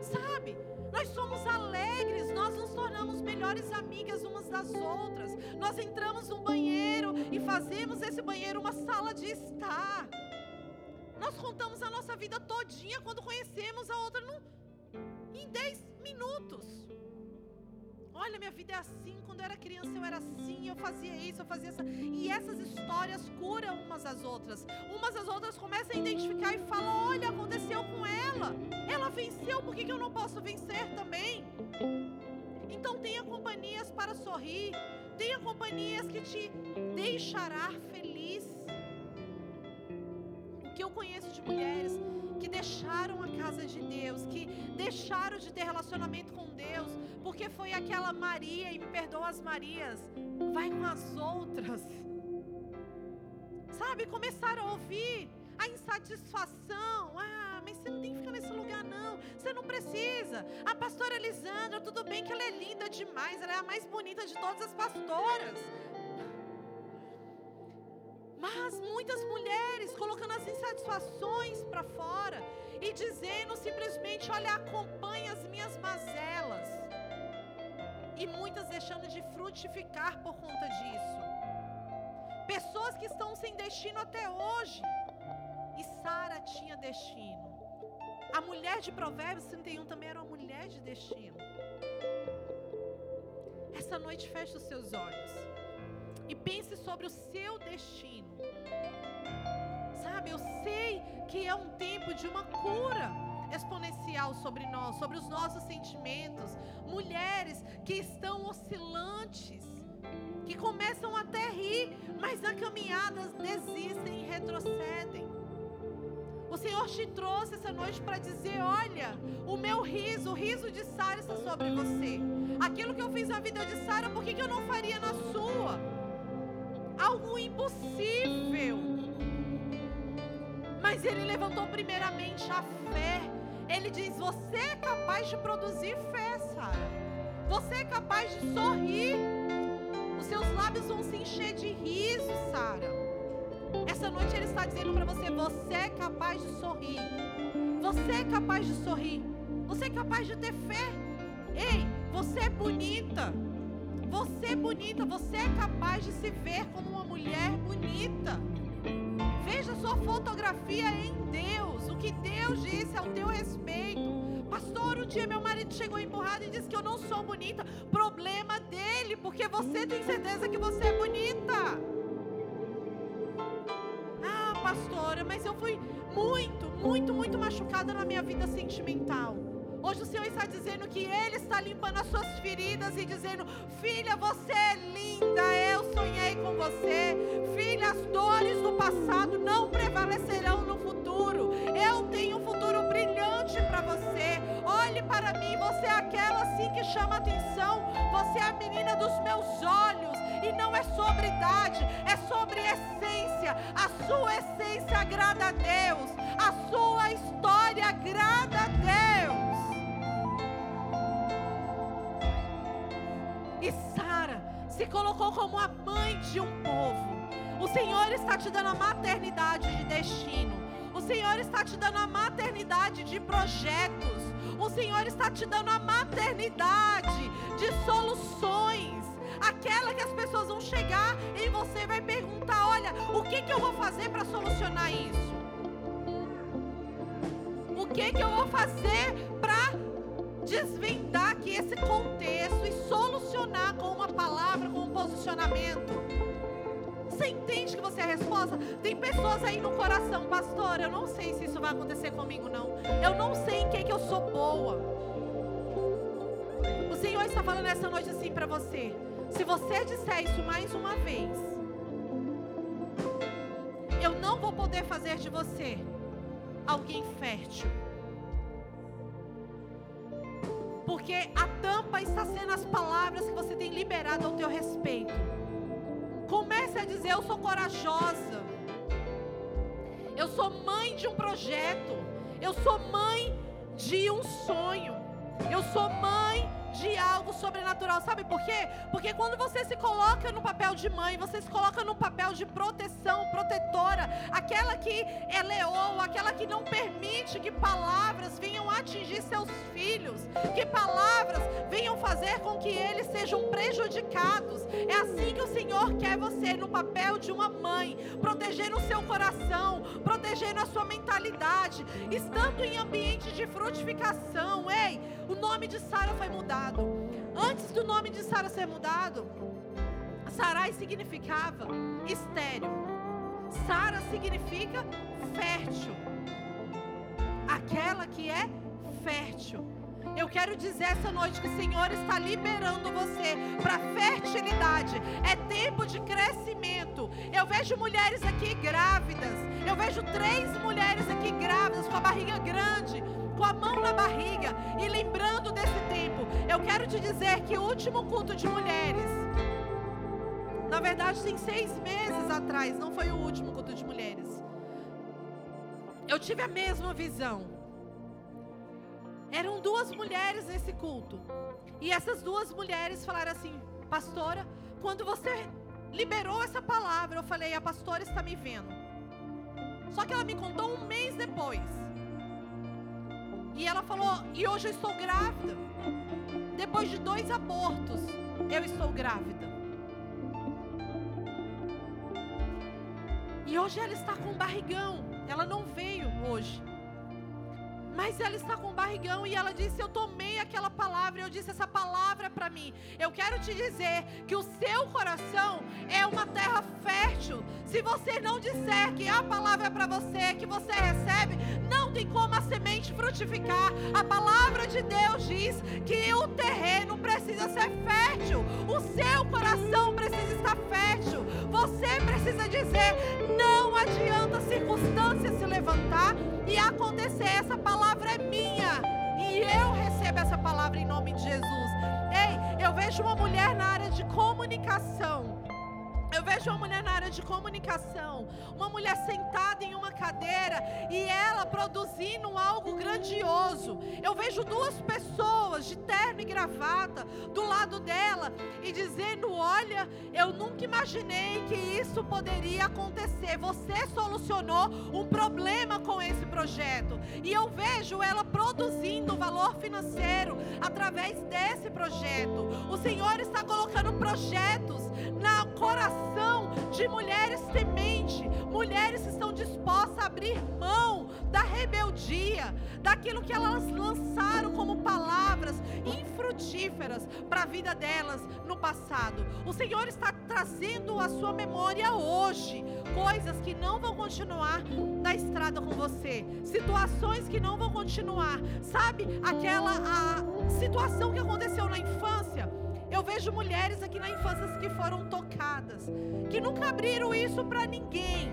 Sabe? Nós somos alegres, nós nos tornamos melhores amigas umas das outras. Nós entramos no banheiro e fazemos esse banheiro uma sala de estar. Nós contamos a nossa vida todinha quando conhecemos a outra no, em 10 minutos. Olha, minha vida é assim. Quando eu era criança, eu era assim. Eu fazia isso, eu fazia isso. E essas histórias curam umas às outras. Umas às outras começam a identificar e falam: Olha, aconteceu com ela. Ela venceu, por que, que eu não posso vencer também? Então, tenha companhias para sorrir. Tenha companhias que te deixará feliz mulheres que deixaram a casa de Deus, que deixaram de ter relacionamento com Deus, porque foi aquela Maria, e me perdoa as Marias, vai com as outras. Sabe, começaram a ouvir a insatisfação. Ah, mas você não tem que ficar nesse lugar, não. Você não precisa. A pastora Elisandra, tudo bem que ela é linda demais, ela é a mais bonita de todas as pastoras. Mas muitas mulheres colocando as insatisfações para fora e dizendo simplesmente: Olha, acompanhe as minhas mazelas. E muitas deixando de frutificar por conta disso. Pessoas que estão sem destino até hoje. E Sara tinha destino. A mulher de Provérbios 31 também era uma mulher de destino. Essa noite feche os seus olhos e pense sobre o seu destino. Sabe, eu sei que é um tempo de uma cura exponencial sobre nós, sobre os nossos sentimentos. Mulheres que estão oscilantes, que começam até rir, mas na caminhada desistem e retrocedem. O Senhor te trouxe essa noite para dizer: olha, o meu riso, o riso de Sara está sobre você. Aquilo que eu fiz na vida de Sara, por que, que eu não faria na sua? Mas ele levantou primeiramente a fé. Ele diz: Você é capaz de produzir fé, Sara. Você é capaz de sorrir. Os seus lábios vão se encher de riso, Sara. Essa noite ele está dizendo para você: Você é capaz de sorrir. Você é capaz de sorrir. Você é capaz de ter fé. Ei, você é bonita. Você é bonita, você é capaz de se ver como uma mulher bonita. Sua fotografia em Deus. O que Deus disse ao teu respeito. Pastor, um dia meu marido chegou empurrado e disse que eu não sou bonita. Problema dele, porque você tem certeza que você é bonita. Ah, pastora, mas eu fui muito, muito, muito machucada na minha vida sentimental. Hoje o Senhor está dizendo que Ele está limpando as suas feridas e dizendo: Filha, você é linda, eu sonhei com você. Filha, as dores do passado não prevalecerão no futuro. Eu tenho um futuro brilhante para você. Olhe para mim, você é aquela assim que chama atenção. Você é a menina dos meus olhos. E não é sobre idade, é sobre essência. A sua essência agrada a Deus. A sua história agrada a Deus. se colocou como a mãe de um povo. O Senhor está te dando a maternidade de destino. O Senhor está te dando a maternidade de projetos. O Senhor está te dando a maternidade de soluções. Aquela que as pessoas vão chegar e você vai perguntar: olha, o que, que eu vou fazer para solucionar isso? O que, que eu vou fazer desvendar aqui esse contexto e solucionar com uma palavra, com um posicionamento? Você entende que você é a resposta? Tem pessoas aí no coração, pastor. Eu não sei se isso vai acontecer comigo, não. Eu não sei em que, que eu sou boa. Senhor está falando essa noite assim para você. Se você disser isso mais uma vez, eu não vou poder fazer de você alguém fértil. Porque a tampa está sendo as palavras que você tem liberado ao teu respeito. Comece a dizer: Eu sou corajosa. Eu sou mãe de um projeto. Eu sou mãe de um sonho. Eu sou mãe de algo sobrenatural. Sabe por quê? Porque quando você se coloca no papel de mãe, você se coloca no papel de proteção, protetora, aquela que é leoa, aquela que não permite que palavras venham atingir seus filhos, que palavras venham fazer com que eles sejam prejudicados. É assim que o Senhor quer você no papel de uma mãe, protegendo o seu coração, protegendo a sua mentalidade, estando em ambiente de frutificação. Ei, o nome de Sara foi mudado. Antes do nome de Sara ser mudado, Sarai significava estéreo. Sara significa fértil. Aquela que é fértil. Eu quero dizer essa noite que o Senhor está liberando você para fertilidade. É tempo de crescimento. Eu vejo mulheres aqui grávidas. Eu vejo três mulheres aqui grávidas com a barriga grande com a mão na barriga e lembrando desse tempo, eu quero te dizer que o último culto de mulheres, na verdade, tem seis meses atrás, não foi o último culto de mulheres. Eu tive a mesma visão. Eram duas mulheres nesse culto. E essas duas mulheres falaram assim: Pastora, quando você liberou essa palavra, eu falei: A pastora está me vendo. Só que ela me contou um mês depois. E ela falou: E hoje eu estou grávida. Depois de dois abortos, eu estou grávida. E hoje ela está com barrigão. Ela não veio hoje. Mas ela está com barrigão e ela disse: Eu tomei aquela palavra. Eu disse: Essa palavra é para mim. Eu quero te dizer que o seu coração é uma terra fértil. Se você não disser que a palavra é para você, que você recebe, não tem como a semente frutificar. A palavra de Deus diz que o terreno precisa ser fértil. O seu coração precisa estar fértil. Você precisa dizer: Não adianta circunstância se levantar e acontecer. Essa palavra é minha. E eu recebo essa palavra em nome de Jesus. Ei, eu vejo uma mulher na área de comunicação eu vejo uma mulher na área de comunicação, uma mulher sentada em uma cadeira e ela produzindo algo grandioso. Eu vejo duas pessoas gravata do lado dela e dizendo: Olha, eu nunca imaginei que isso poderia acontecer. Você solucionou um problema com esse projeto. E eu vejo ela produzindo valor financeiro através desse projeto. O Senhor está colocando projetos na coração de mulheres temente, mulheres que estão dispostas a abrir mão da rebeldia, daquilo que elas lançaram como palavras infrutíferas para a vida delas no passado. O Senhor está trazendo à sua memória hoje coisas que não vão continuar na estrada com você, situações que não vão continuar. Sabe aquela a situação que aconteceu na infância? Eu vejo mulheres aqui na infância que foram tocadas, que nunca abriram isso para ninguém.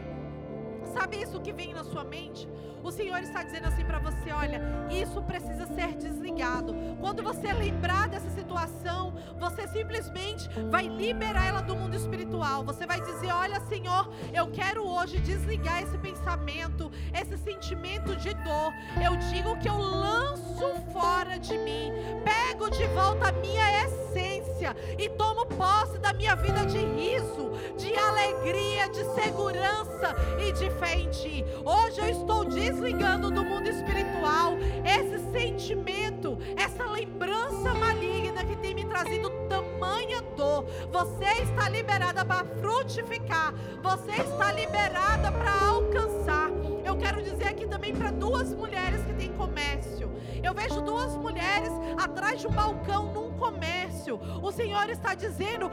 Sabe isso que vem na sua mente? O Senhor está dizendo assim para você: olha, isso precisa ser desligado. Quando você lembrar dessa situação, você simplesmente vai liberar ela do mundo espiritual. Você vai dizer: olha, Senhor, eu quero hoje desligar esse pensamento, esse sentimento de dor. Eu digo que eu lanço fora de mim, pego de volta a minha essência e tomo posse da minha vida de riso, de alegria, de segurança e de fé em Ti. Hoje eu estou desligando desligando do mundo espiritual esse sentimento, essa lembrança maligna que tem me trazido tamanha dor. Você está liberada para frutificar. Você está liberada para alcançar. Eu quero dizer aqui também para duas mulheres que têm comércio. Eu vejo duas mulheres atrás de um balcão num comércio. O Senhor está dizendo: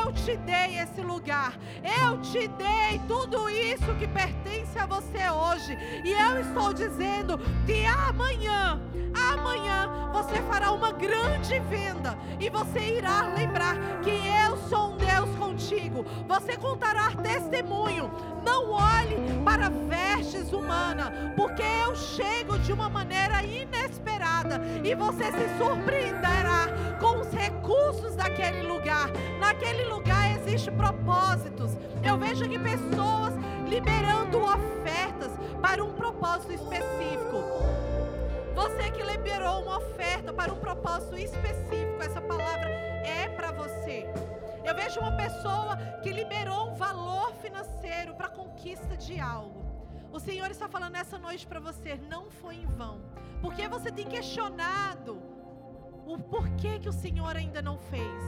Eu te dei esse lugar. Eu te dei tudo isso que pertence a você hoje. E eu estou dizendo que amanhã, amanhã você fará uma grande venda e você irá lembrar que eu sou um Deus contigo. Você contará testemunho. Não olhe para vestes humanas, porque eu chego de uma maneira inesperada e você se surpreenderá com os recursos daquele lugar. Naquele lugar existe propósitos. Eu vejo aqui pessoas liberando ofertas para um propósito específico. Você que liberou uma oferta para um propósito específico, essa palavra é para você. Eu vejo uma pessoa que liberou um valor financeiro para conquista de algo. O Senhor está falando nessa noite para você, não foi em vão. Porque você tem questionado o porquê que o Senhor ainda não fez.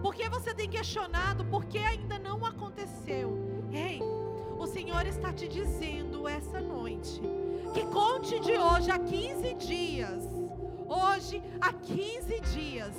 Porque você tem questionado por que ainda não aconteceu. Ei, o Senhor está te dizendo essa noite que conte de hoje a 15 dias. Hoje a 15 dias.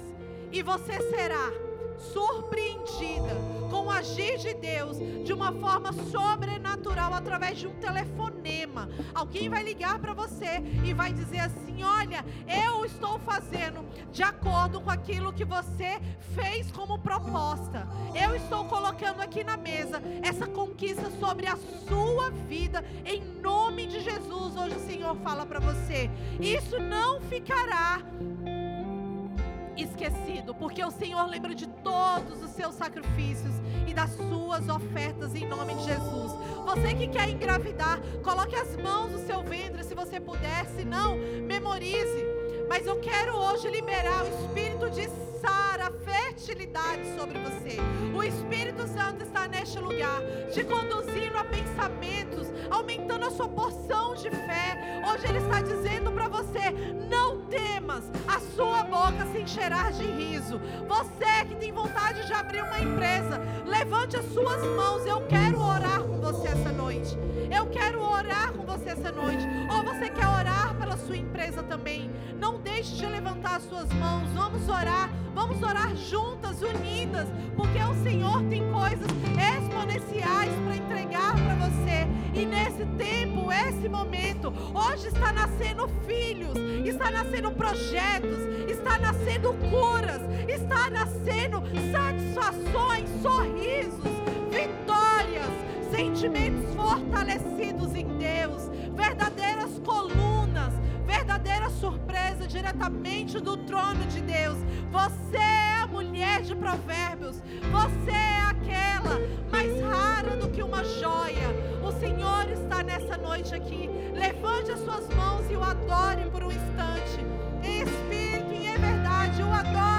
E você será surpreendida com o agir de Deus de uma forma sobrenatural através de um telefonema. Alguém vai ligar para você e vai dizer assim: Olha, eu estou fazendo de acordo com aquilo que você fez como proposta. Eu estou colocando aqui na mesa essa conquista sobre a sua vida, em nome de Jesus. Hoje o Senhor fala para você: Isso não ficará esquecido, porque o Senhor lembra de todos os seus sacrifícios e das suas ofertas em nome de Jesus. Você que quer engravidar, coloque as mãos no seu ventre se você puder, se não, memorize. Mas eu quero hoje liberar o espírito de Sara, fertilidade sobre você. O Espírito Santo está neste lugar, te conduzindo a pensamentos, aumentando a sua porção de fé. Hoje Ele está dizendo para você: não temas, a sua boca se encherá de riso. Você que tem vontade de abrir uma empresa, levante as suas mãos. Eu quero orar com você essa noite. Eu quero orar com você essa noite. Ou você quer orar pela sua empresa também? Não deixe de levantar as suas mãos. Vamos orar. Vamos orar juntas, unidas, porque o Senhor tem coisas exponenciais para entregar para você. E nesse tempo, esse momento, hoje está nascendo filhos, está nascendo projetos, está nascendo curas, está nascendo satisfações, sorrisos, vitórias, sentimentos fortalecidos em Deus, verdadeiras colunas verdadeira surpresa diretamente do trono de Deus. Você é a mulher de provérbios. Você é aquela mais rara do que uma joia. O Senhor está nessa noite aqui. Levante as suas mãos e o adore por um instante. Em espírito e em verdade, o adore